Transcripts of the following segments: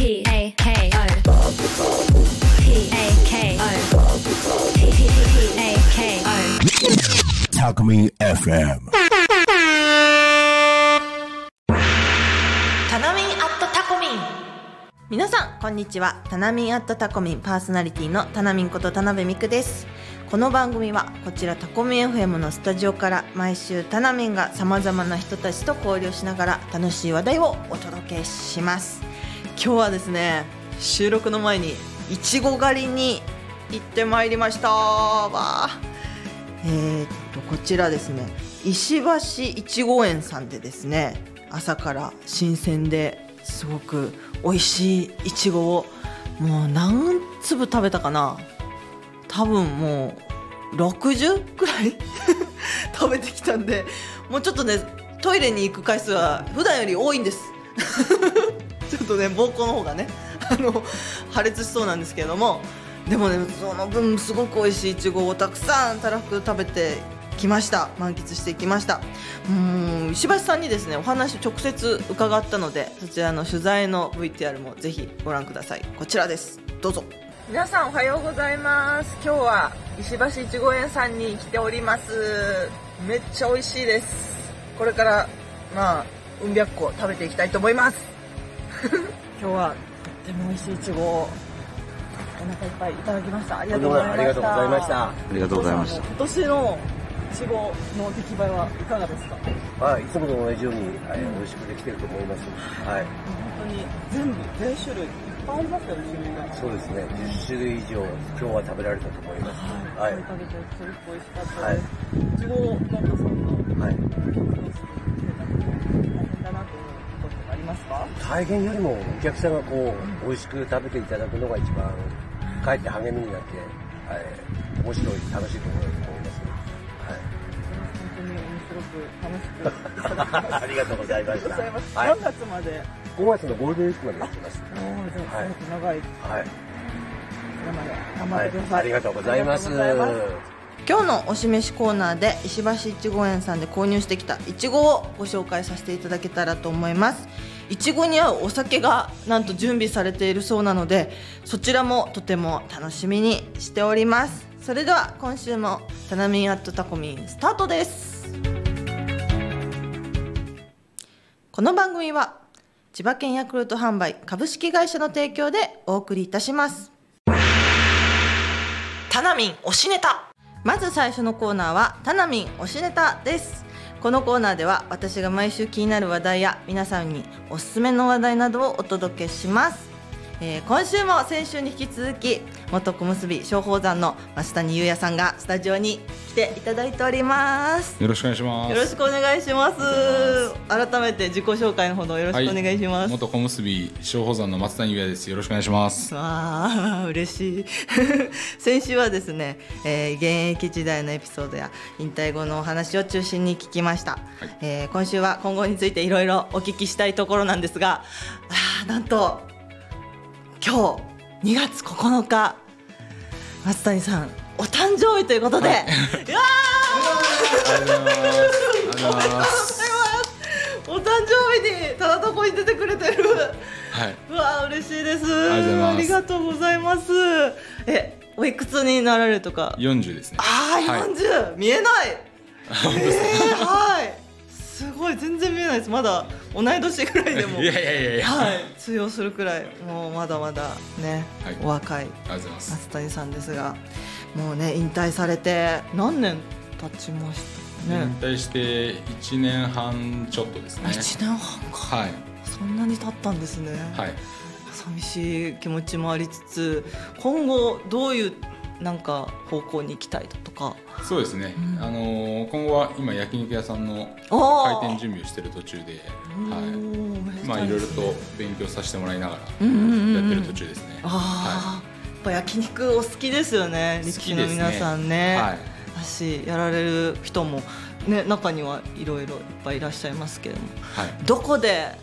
P A K O P A K O P A K O Talk Me FM. タナミンアットタコミン皆さんこんにちは。タナミンアットタコミンパーソナリティのタナミンこと田辺美久です。この番組はこちらタコミン FM のスタジオから毎週タナミンがさまざまな人たちと交流しながら楽しい話題をお届けします。今日はですね収録の前にいちご狩りに行ってまいりました。わえーっとこちらですね石橋いちご園さんでですね朝から新鮮ですごく美味しいいちごをもう何粒食べたかな。多分もう60くらい 食べてきたんでもうちょっとねトイレに行く回数は普段より多いんです。とね膀胱の方がね あの破裂しそうなんですけれどもでもねその分すごく美味しいいちごをたくさんたらふく食べてきました。満喫してきました。うん石橋さんにですねお話直接伺ったのでそちらの取材の VTR もぜひご覧ください。こちらです。どうぞ。皆さんおはようございます。今日は石橋いちご園さんに来ております。めっちゃ美味しいです。これからまあうん百個食べていきたいと思います。今日はとっても美味しいいちごをお腹いっぱいいただきました。ありがとうございました。ありがとうございました。ありがとうございました。今年のいちごの出来栄えはいかがですか？はい、いつもと同じように、はい、美味しくできてると思います。はい、本当に全部全種類いっぱいありますよね種類がそうですね。10種類以上、今日は食べられたと思います。はい、食べてすごく美味しかったです、い、ちご農家さんのはい。ますか大変よりもお客さんがこう、美味しく食べていただくのが一番、かえって励みになって、はい、面白い、楽しいところだと思います。本当に面白く楽しく。ありがとうございました。ございます、はい何。月まで5月のゴールデンウィークまでやってます。はい長いはい。頑張ってください、ありがとうござい。ありがとうございます今日のおしめしコーナーで石橋いちご園さんで購入してきたいちごをご紹介させていただけたらと思いますいちごに合うお酒がなんと準備されているそうなのでそちらもとても楽しみにしております。それでは今週もタナミンアットタコミンスタートです。この番組は千葉県ヤクルト販売株式会社の提供でお送りいたします。タナミン推しネタ。まず最初のコーナーはタナミン推しネタですこのコーナーでは私が毎週気になる話題や皆さんにおすすめの話題などをお届けします、えー今週も先週に引き続き元小結松鳳山の増谷優也さんがスタジオに来ていただいております。よろしくお願いします。よろしくお願いします。改めて自己紹介のほどよろしくお願いします、元小結小宝山の松谷優也です。よろしくお願いします。わあ嬉しい。先週はですね、えー現役時代のエピソードや引退後のお話を中心に聞きました、えー今週は今後についていろいろお聞きしたいところなんですがあーなんと今日2月9日松谷さんお誕生日ということで、はい。い、やお誕生日にただとこに出てくれてる。はい。うわあ嬉しいです。ありがとうございます。えおいくつになられるとか？四十ですね。ああ、はい。40見えない。えー、はいすごい全然見えないですまだ同い年ぐらいでも いやいやいやいや。はい通用するくらいもうまだまだね、はいお若い。松谷さんですがもうね引退されて何年経ちましたね引退して一年半ちょっとですね。1年半かはいそんなに経ったんですねはい。寂しい気持ちもありつつ今後どういうなんか方向に行きたいとかそうですね。うんあのー今後は今焼肉屋さんのお開店準備をしている途中で、はい。まあいろいろと勉強させてもらいながらやってる途中ですね。ああ、やっぱ焼肉お好きですよね力士の皆さんねはい。だしやられる人もね中にはいろいろいっぱいいらっしゃいますけれどもはい。どこで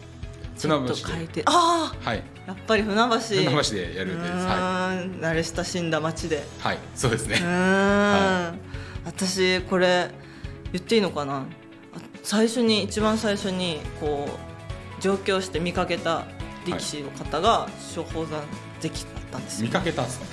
船橋で書いてああはい。やっぱり船橋。船橋でやる予定です。はうーん慣れ親しんだ街で。い。はい。そうですね。う。ーん、私これ言っていいのかな？あ最初に一番最初にこう上京して見かけた力士の方が松鳳山関だったんです見よかけたんです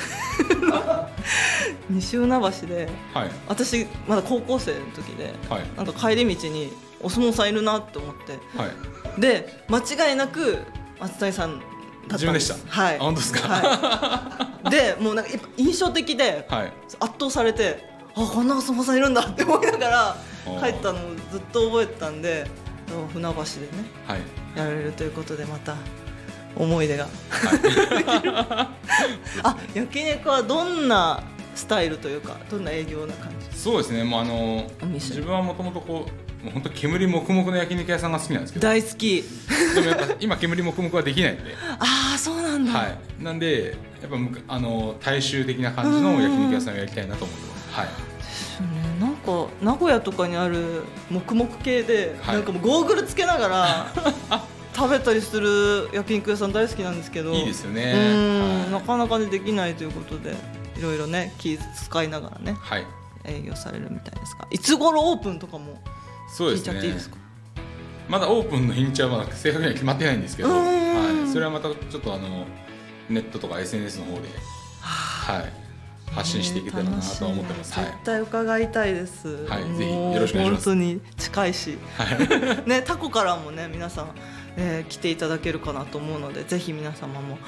西船橋で。かはい。私まだ高校生の時ではい。なんか帰り道にお相撲さんいるなって思って。はい。で間違いなく松谷さん自分でした。はい。あ本当ですか？はい、でもうなんか印象的ではい。圧倒されてあこんなお相撲さんいるんだって思いながら帰ったのをずっと覚えてたんで船橋でねはい。やられるということでまた思い出が。あ焼肉はどんなスタイルというかどんな営業な感じ？そうですね。もうあの自分はもともとこうもう本当煙黙々の焼肉屋さんが好きなんですけど。大好き。でもやっぱ今煙黙々はできないんで。ああそうなんだ、はい。なんでやっぱあの大衆的な感じの焼肉屋さんをやりたいなと思ってます。はい。ですよね。なんか名古屋とかにある黙々系で、はい。なんかもうゴーグルつけながら 食べたりする焼肉屋さん大好きなんですけど。いいですよね。うん、はい。なかなかねできないということでいろいろね気使いながらねはい。営業されるみたいですが。いつ頃オープンとかもそうですね。まだオープンの日にちはまだ正確には決まってないんですけど、うん。はい、それはまたちょっとあのネットとか SNS の方で、はい、発信していけたらなとは思ってます、はい。ね絶対伺いたいです。はい。ぜひよろしくお願いします。本当に近いし、ねタコからもね皆さん、えー来ていただけるかなと思うのでぜひ皆様も、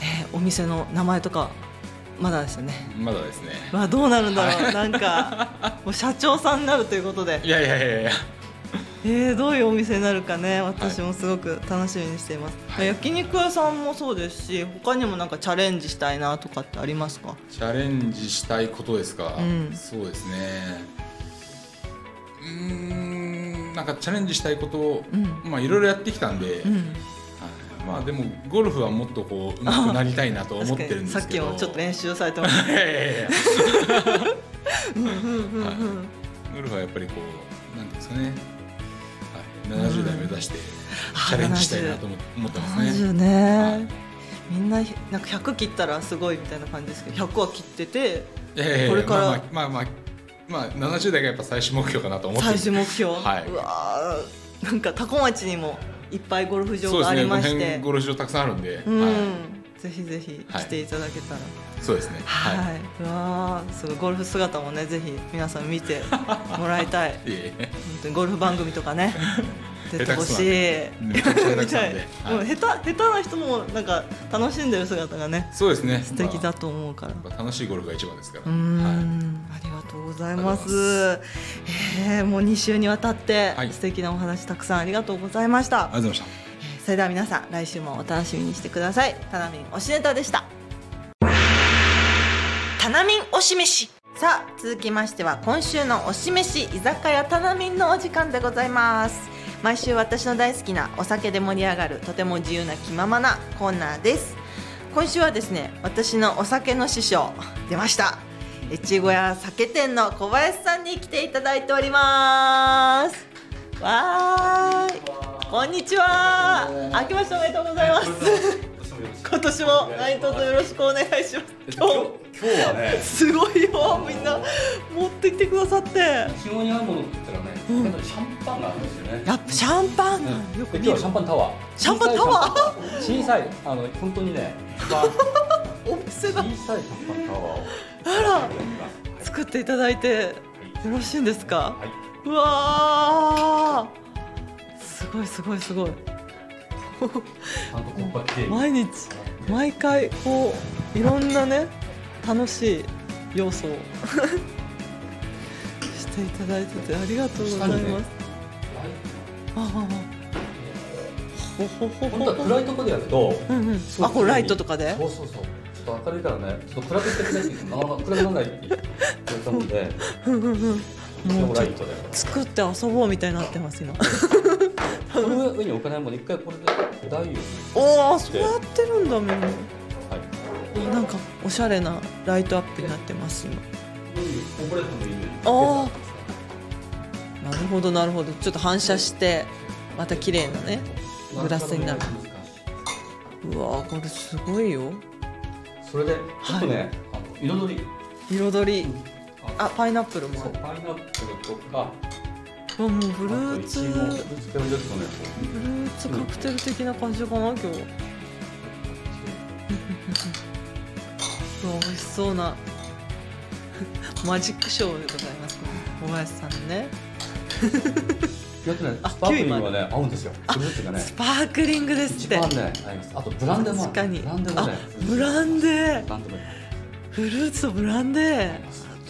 えーお店の名前とかまだですよね。まだですね。まあどうなるんだろう、なんかもう社長さんになるということで。い、やいやいやいや。えー、どういうお店になるかね。私もすごく楽しみにしています、はい。焼肉屋さんもそうですし他にもなんかチャレンジしたいなとかってありますか？チャレンジしたいことですか、うん。そうですね。うーんなんかチャレンジしたいことを、うん。まあいろいろやってきたんで、うん。はいまあでもゴルフはもっとこう上手くなりたいなと思ってるんですさっきけどもちょっと練習されてました。ゴルフはやっぱりこうなんですかね、はい、70代目指してチャレンジしたいなと思思ってますね。70ね、はいみんななんか100切ったらすごいみたいな感じですけど100は切っててこれからまあまあまあまあ、まあ、70代がやっぱ最終目標かなと思ってる。最終目標、はい。うわー。なんか多古町にもいっぱいゴルフ場がありまして。辺ゴルフ場たくさんあるんで、うん、はぜひぜひはい来ていただけたら、い、そうですね。はい、はうわーすごいゴルフ姿もねぜひ皆さん見てもらいたい。本当にゴルフ番組とかね出てほしい下手くそなんでめちゃくちゃ下手くそなんで見たいはいでも下手下手な人もなんか楽しんでる姿がねそうですね素敵だまと思うから、あやっぱ楽しいゴルフが一番ですからうーん、はありがとうございます。えー、もう2週にわたって、はい素敵なお話たくさんありがとうございました。い、ありがとうございましえーそれでは皆さん来週もお楽しみにしてください。タナミン推しネタでした。タナミン推し飯。さあ続きましては今週の推し飯居酒屋タナミンのお時間でございます。毎週私の大好きなお酒で盛り上がるとても自由な気ままなコーナーです。今週はですね私のお酒の師匠出ました。越後屋酒店の小林さんに来ていただいております。わーい。こんにちは。明けましておめでとうございます。今年も何卒よろしくお願いします。今今日はね日すごいよ。みんな持ってきてくださって。基本にあるものって言ったらね、シャンパンがあるんですよね。やっぱシャンパン、うん。よく今日はシャンパンタワー。シャンパンタワー？小さいあの本当にね、まあお店だ小さいシャンパンタワーを。あら。作っていただいてよろしいんですか？はい。うわー。すごいすごいすごい。毎日毎回こういろんなね楽しい要素を。していただいててありがとうございます。ああほほほ本当は暗いところでやると。うんうんあこれライトとかで？そうそうそう。ちょっと明るいからね、ちょっと暗くしてくれってなかなか暗くならないって言われたので。作って遊ぼうみたいになってます今この上に置かないもの一回これで台を。おおそうやってるんだみんなはい。あなんかおしゃれなライトアップになってます今オペレートのイメージ。あなるほどなるほど。ちょっと反射してまた綺麗なねグラスになる。うわーこれすごいよ。それでちょっとね、あの彩り。彩り。ああパイナップルもある。パイナップルとかうわもうフルーツフルーツカクテル的な感じかな今日。う わ美味しそうな。マジックショーでございます。ね小林さんのねやってねあスパークリングはね合うんですよ。フルーツがね。スパークリングですって。一番ねあとブランデーも確かに。ブランデーもあねブランデーブランデー。もフルーツとブランデー。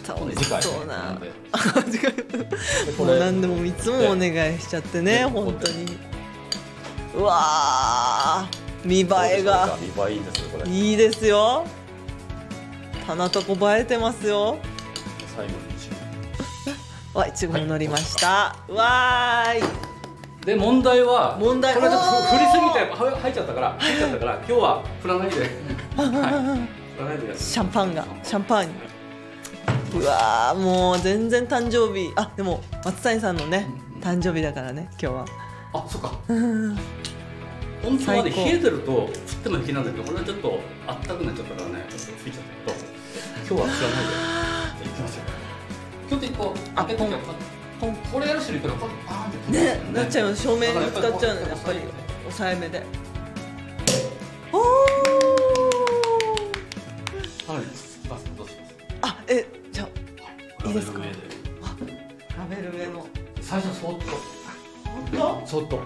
今度次回そうな。もう何でもいつもお願いしちゃってねで本当に。うわー。見栄えが。見栄えいいですよこれ。いいですよ。棚とこ映えてますよ。最後に。一わいちごも乗りました、わーい。応で問題は問題。これちょっと振りすぎては入っちゃったから入っちゃったから今日は振らないで。はい。振らないでシャンパンがシャンパンうわーもう全然誕生日。あでも松谷さんのね誕生日だからね今日は。あそっか。本当はね最高。冷えてると振っても平気なんだけど俺はちょっとあったくなっちゃったからねちょっと吹いちゃった。けど今日は振らないで今日って一個開けときゃポン。これやる人いるからパーンってねなっちゃうよ。照明に使っちゃうのやっぱり。抑えめで。おー。はい。いきますどうしますあえじゃあいいですか？ラベル上の。最初そっと。本そっと。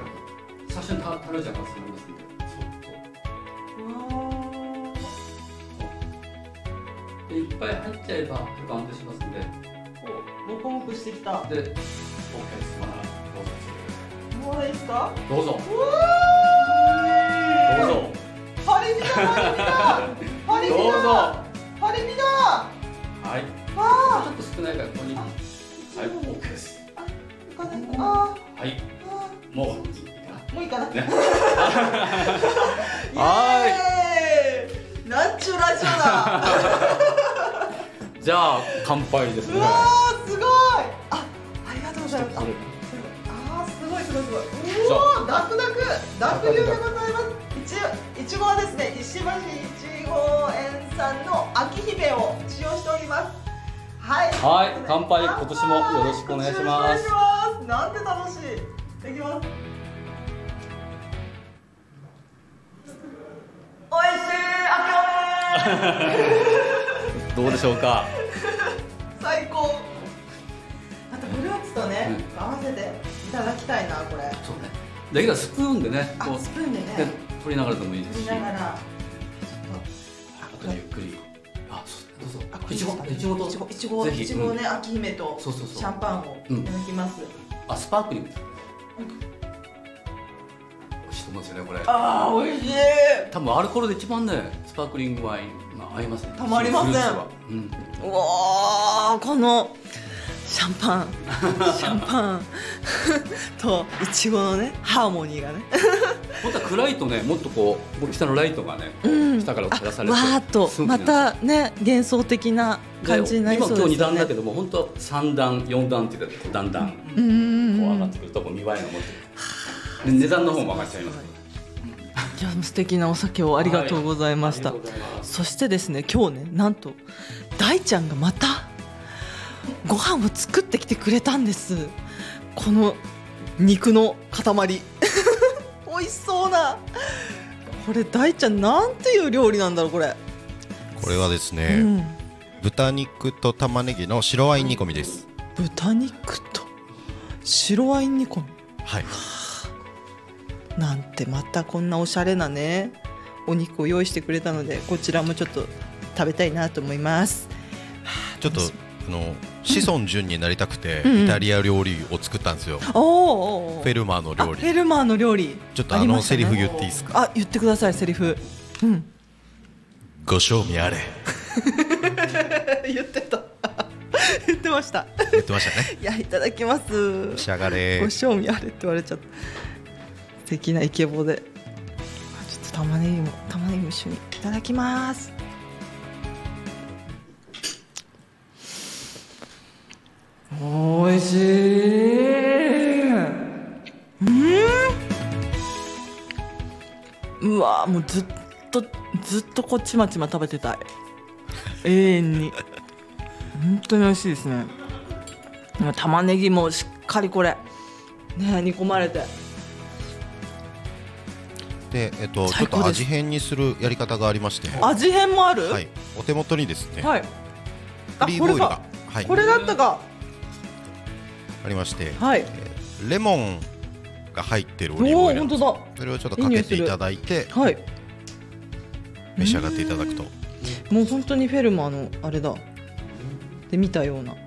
最初にた垂れちゃうからすみませんそっと。でいっぱい入っちゃえば結構安定しますんで当モコモコしてきた。で OK ですまだどうぞ。もういいですか？どうぞ。どうぞパリピだパリピだパリだはい。あちょっと少ないからここに。はい OK です。ー行かないあはい。ー。もう。もういいかな。ね。はーいナチュラルだ。じゃあ乾杯ですねいじゃう。おーダクダク濁流でございます。いちいちごはですね石橋いちご園さんの秋姫を使用しております。はい。はい乾杯今年もよろしくお願いします。お願いしますなんて楽しい。いただきます。おいしい秋どうでしょうか？最高。あとフルーツとね、合わせていただきたいなこれできたらスプーンでねこあうスプーンでね。で取りながらでもいいです見しながら。あとゆっくり。あそうどういちごいちごと。いちごいちごいちごね、うん。秋姫とそうそうそう。シャンパンをいただきます、あスパークリング。美味しいと思うんですよねこれ。あー美味しい。多分アルコールで一番ねスパークリングワインが合いますね。たまりません。うん。うわーこのシャンパン。シャンパン。といちごのねハーモニーがね。本当は暗いとねもっとこう下のライトがね、こううん。下から照らさあれてわーっと。またね幻想的な感じになりそうですよね。今今日2段だけども本当は3段4段ってだんだんこう上がってくるとこう見栄えが持ってる。で値段の方も上がっちゃいます。い。や素敵なお酒をありがとうございました、ありがとうございそしてですね今日ねなんと大ちゃんがまたご飯を作ってきてくれたんです。この肉の塊。美味しそうな。これ大ちゃんなんていう料理なんだろうこれ、これはですうね、ん、豚肉と玉ねぎの白ワイン煮込みです。豚肉と白ワイン煮込み。はい。なんてまたこんなおしゃれなねお肉を用意してくれたのでこちらもちょっと食べたいなと思います。ちょっとあの子孫順になりたくて、イタリア料理を作ったんですよ。おーおフェルマーの料あフェ理。ルマーの料理ちょっとあのセリフ言っていいですか？あ言ってくださいセリフうんご賞味あれ。言ってた 言ってました言ってましたね。いやいただきます召し上がれご。賞味あれって言われちゃった素敵なイケボであちょっと玉ねぎも玉ねぎも一緒にいただきますおいしい。うん。うわもうずっとずっとこっちまちま食べてたい。永遠に。本当に美味しいですね。玉ねぎもしっかりこれ。ね煮込まれて。で、えっと、ちょっと味変にするやり方がありまして、味変もある？はい、お手元にですね、はい。オリーブオイルが。あはい。これだったかありまして、はい。えーレモンが入ってるオリーブオイル。それをちょっとかけていただいてはい。召し上がっていただくと。もう本当にフェルマーのあれだ。で見たような。よ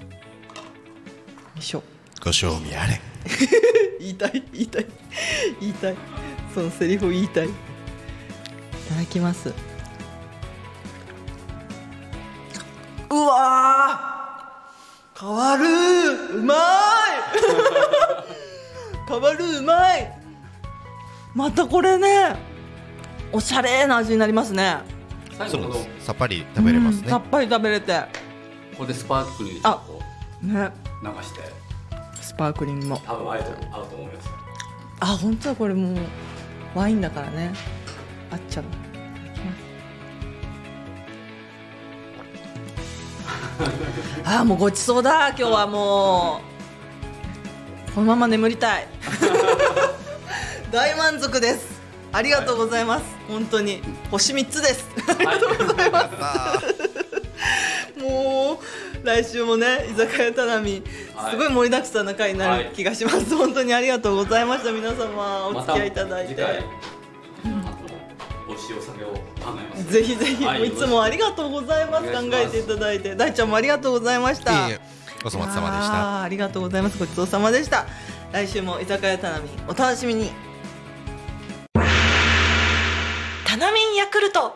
いしょ。ご賞味あれ。言いたい言いたい。言いたい。そのセリフを言いたい。いただきます。うわー変わる。うまい。変わるうまい。またこれねおしゃれな味になりますね。最後このさっぱり食べれますね。うんさっぱり食べれて。ここでスパークリングちょっとね。流して。スパークリングも。多分合うと合うと思います。あ本当だこれもうワインだからね。あっちゃういきますあーもうごちそうだ今日はもう。このまま眠りたい。大満足です。ありがとうございます、本当に。星3つです。ありがとうございます。もう来週もね居酒屋たなみ、はい。すごい盛りだくさんな回になる気がします、本当にありがとうございました。皆様お付き合いいただいて、ま美味しいお酒を考えますぜひぜひ、はいいつもありがとうございます。考えていただいて。大ちゃんもありがとうございました。ごちそうさまでした。ありがとうございます。ごちそうさまでした。来週も居酒屋たなみお楽しみに。タナミンヤクルト。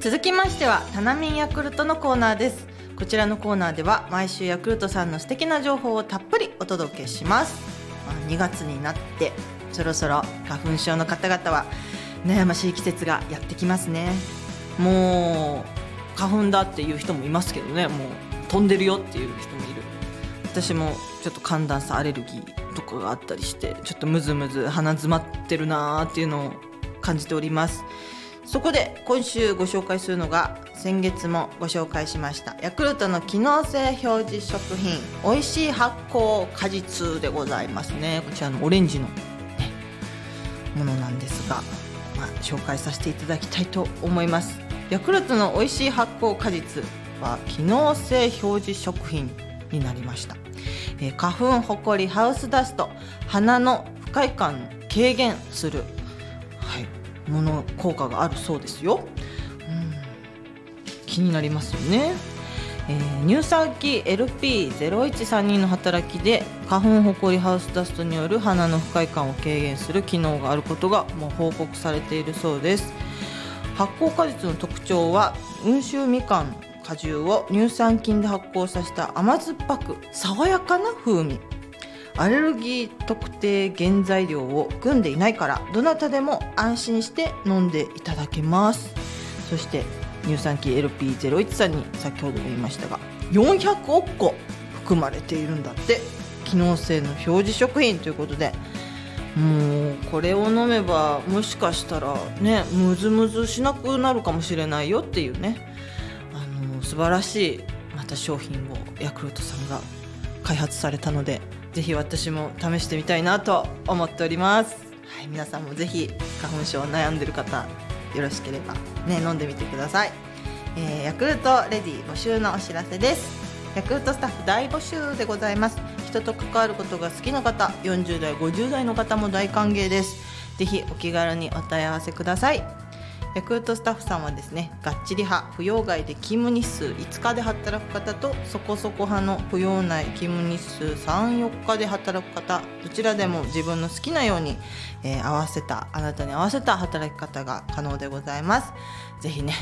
続きましてはタナミンヤクルトのコーナーです。こちらのコーナーでは毎週ヤクルトさんの素敵な情報をたっぷりお届けします、まあ、2月になってそろそろ花粉症の方々は悩ましい季節がやってきますね。もう花粉だっていう人もいますけどね。もう飛んでるよっていう人もいる。私もちょっと寒暖差アレルギーとかがあったりしてちょっとムズムズ鼻詰まってるなーっていうのを感じております。そこで今週ご紹介するのが先月もご紹介しましたヤクルトの機能性表示食品おいしい発酵果実でございますね。こちらのオレンジの、ね、ものなんですが、まあ、紹介させていただきたいと思います。ヤクルトのおいしい発酵果実は機能性表示食品になりました、えー花粉ほこりハウスダスト鼻の不快感軽減する、はい、もの効果があるそうですよ、うん、気になりますよね、えー乳酸菌 LP0132 の働きで花粉ほこりハウスダストによる鼻の不快感を軽減する機能があることがもう報告されているそうです。発酵果実の特徴は温州みかん果汁を乳酸菌で発酵させた甘酸っぱく爽やかな風味。アレルギー特定原材料を含んでいないからどなたでも安心して飲んでいただけます。そして乳酸菌 LP013 に先ほども言いましたが400億個含まれているんだって。機能性の表示食品ということで。もうこれを飲めばもしかしたらねムズムズしなくなるかもしれないよっていうね。あの素晴らしいまた商品をヤクルトさんが開発されたのでぜひ私も試してみたいなと思っております、はい、皆さんもぜひ花粉症悩んでる方よろしければね飲んでみてください、えーヤクルトレディ募集のお知らせです。ヤクルトスタッフ大募集でございます。人と関わることが好きな方40代50代の方も大歓迎です。ぜひお気軽にお問い合わせください。ヤクルトスタッフさんはですねがっちり派不要外で勤務日数5日で働く方とそこそこ派の不要内勤務日数34日で働く方どちらでも自分の好きなように、えー合わせたあなたに合わせた働き方が可能でございます。ぜひね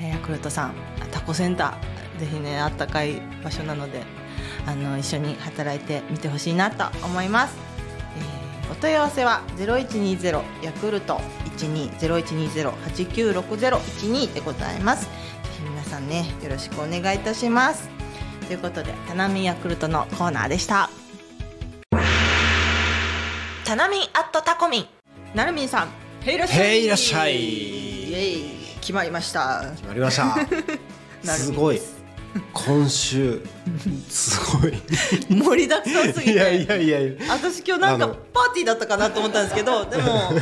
ヤクルトさんタコセンターぜひねあったかい場所なのであの一緒に働いてみてほしいなと思います、お問い合わせは0120ヤクルト120120896012でございます。皆さんねよろしくお願いいたします。ということでタナミンヤクルトのコーナーでした。タナミンアットタコミン。なるみんさんへいらっしゃい。へいいらっしゃい。イエイ。決まりました。決まりました。すごい今週すごい。盛りだくさんすぎて。いやいやいやいや。私今日なんかパーティーだったかなと思ったんですけどでも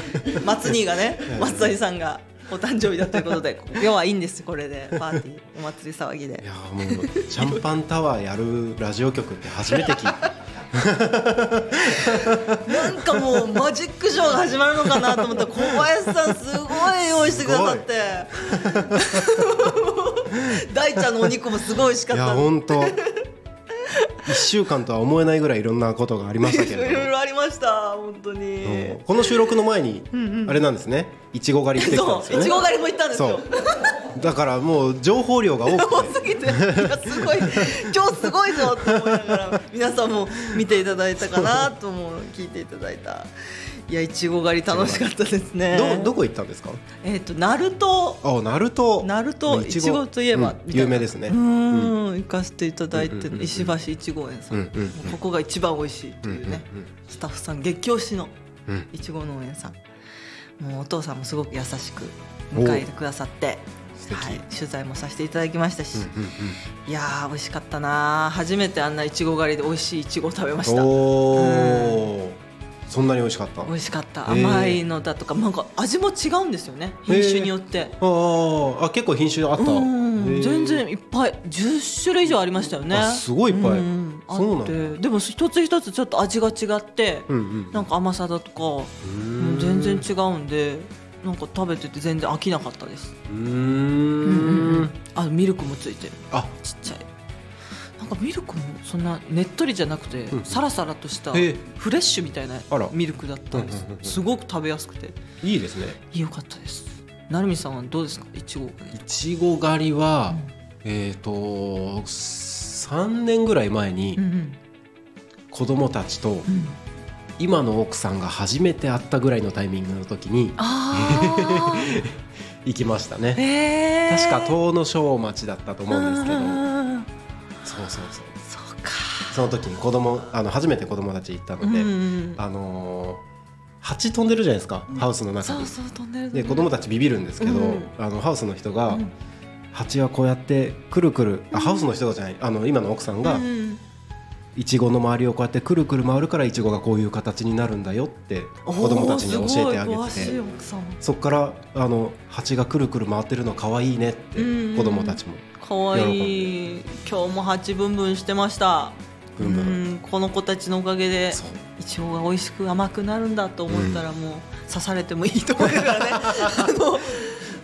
松兄がね松谷さんがお誕生日だということで要はいいんですこれで。パーティーお祭り騒ぎで。いやもうシャンパンタワーやるラジオ局って初めて聞いたなんかもうマジックショーが始まるのかなと思ったら小林さんすごい用意してくださって。大ちゃんのお肉もすごい美味しかいやった。本当一週間とは思えないぐらいいろんなことがありましたけいろいろありました本当に。うん。この収録の前にあれなんですね。いちご狩り行ってきたんですよね。いちご狩りも行ったんですよ。だからもう情報量が多多くて すごい今日すごいぞと思いながら皆さんも見ていただいたかなとも聞いていただいた。いやいちご狩り楽しかったですね。どどこ行ったんですか？えっ、と鳴門あナルト。ナルトいちごといえば、うん。有名ですね。うーん。行かせていただいて、うん。うん。石橋いちご園さん、ここが一番美味しいっていうね、スタッフさん激推しのいちご農園さん。もうお父さんもすごく優しく迎えてくださって、はい、取材もさせていただきましたし、うんうんいやー美味しかったな初めてあんないちご狩りで美味しいいちごを食べました。うん。おおそんなに美味しかった？美味しかった。甘いのだとかなんか味も違うんですよね。品種によって。あーあ結構品種あった。全然いっぱい。10種類以上ありましたよね。あすごいいっぱい。うん。あそうなんだ。って。でも一つ一つちょっと味が違って、うんうんなんか甘さだとか全然違うんでなんか食べてて全然飽きなかったです。うーん。あミルクもついてる。あ。ちっちゃい。なんかミルクもそんなねっとりじゃなくて、うん。サラサラとしたフレッシュみたいなあら。ミルクだったんです。うんうんうんうん。すごく食べやすくて。いいですね。良かったです。成美さんはどうですか？いちごいちご狩りは、えっ、と3年ぐらい前にうんうん。子供たちとうん今の奥さんが初めて会ったぐらいのタイミングの時にあ 行きましたーね。へー。確か遠野小町だったと思うんですけど。うんそうそうそう。そうか。その時に子供あの初めて子供たち行ったので、うんあのー蜂飛んでるじゃないですか、ハウスの中に。そうそう飛んでるで子供たちビビるんですけど、うんあのハウスの人が、うん。蜂はこうやってくるくるあハウスの人がじゃないあの今の奥さんが、うんいちごの周りをこうやってくるくる回るからいちごがこういう形になるんだよって子供たちに教えてあげて。てそこからあの蜂がくるくる回ってるのかわいいねってうん。子供たちも。かわい。い今日も八分分してました。ブンブンうんこの子たちのおかげでいちごが美味しく甘くなるんだと思ったらもう刺されてもいいと思いながらね あの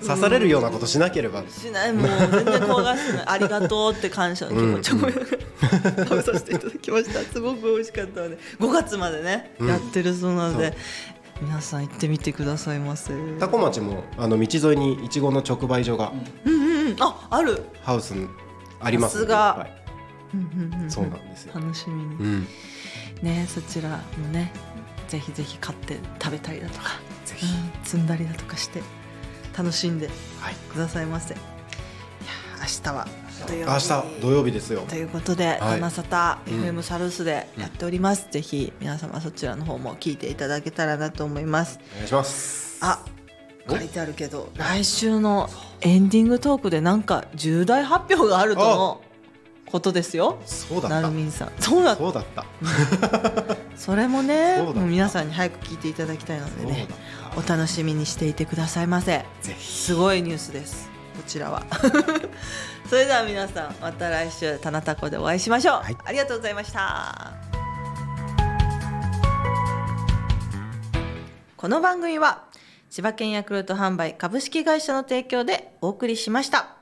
刺されるようなことしなければ。しない。もう全然怖がってないありがとうって感謝の気持ちを思いながら食べさせていただきました。すごく美味しかったので。5月までね、うん。やってるそうなので皆さん行ってみてくださいませ。多古町もあの道沿いにいちごの直売所が。うんうんうん。あある。ハウスにあります。が。い。っぱいうんうんうん。そうなんですよ。楽しみに。うん。ねそちらもねぜひぜひ買って食べたりだとかぜひ。うん積んだりだとかして楽しんではい。くださいませいや明日は。土曜日明日土曜日ですよ。ということで「はい。七夕うん。FM サルース」でやっております、ぜひ皆様そちらの方も聞いていただけたらなと思います。お願いします。あ書いてあるけど来週のエンディングトークでなんか重大発表があるとのことですよ。そうだった。なるみんさん。そうだった。そうだったそれもねもう皆さんに早く聞いていただきたいのでねお楽しみにしていてくださいませ。たぜひ。すごいニュースです。こちらは。それでは皆さんまた来週タナタコでお会いしましょう、はい。ありがとうございました。この番組は千葉県ヤクルト販売株式会社の提供でお送りしました.